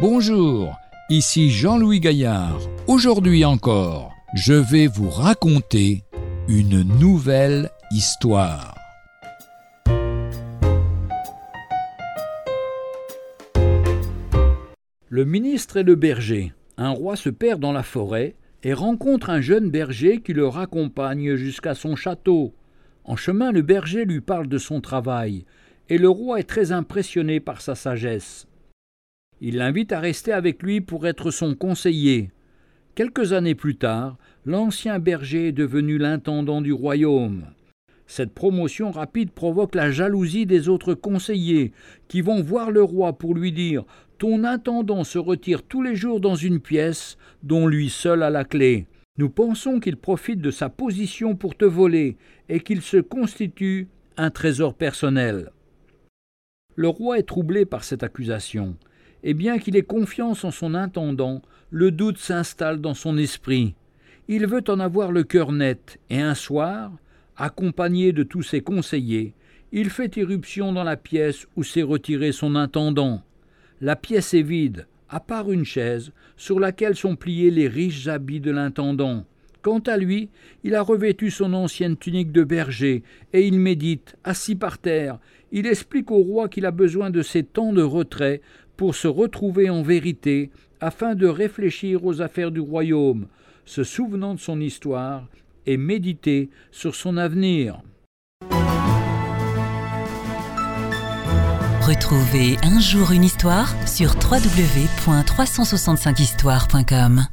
Bonjour, ici Jean-Louis Gaillard. Aujourd'hui encore, je vais vous raconter une nouvelle histoire. Le ministre et le berger. Un roi se perd dans la forêt et rencontre un jeune berger qui le raccompagne jusqu'à son château. En chemin, le berger lui parle de son travail, et le roi est très impressionné par sa sagesse. Il l'invite à rester avec lui pour être son conseiller. Quelques années plus tard, l'ancien berger est devenu l'intendant du royaume. Cette promotion rapide provoque la jalousie des autres conseillers, qui vont voir le roi pour lui dire Ton intendant se retire tous les jours dans une pièce, dont lui seul a la clé. Nous pensons qu'il profite de sa position pour te voler, et qu'il se constitue un trésor personnel. Le roi est troublé par cette accusation et bien qu'il ait confiance en son intendant, le doute s'installe dans son esprit. Il veut en avoir le cœur net, et un soir, accompagné de tous ses conseillers, il fait irruption dans la pièce où s'est retiré son intendant. La pièce est vide, à part une chaise, sur laquelle sont pliés les riches habits de l'intendant. Quant à lui, il a revêtu son ancienne tunique de berger, et il médite, assis par terre. Il explique au roi qu'il a besoin de ces temps de retrait pour se retrouver en vérité, afin de réfléchir aux affaires du royaume, se souvenant de son histoire, et méditer sur son avenir. Retrouvez un jour une histoire sur www.365histoire.com.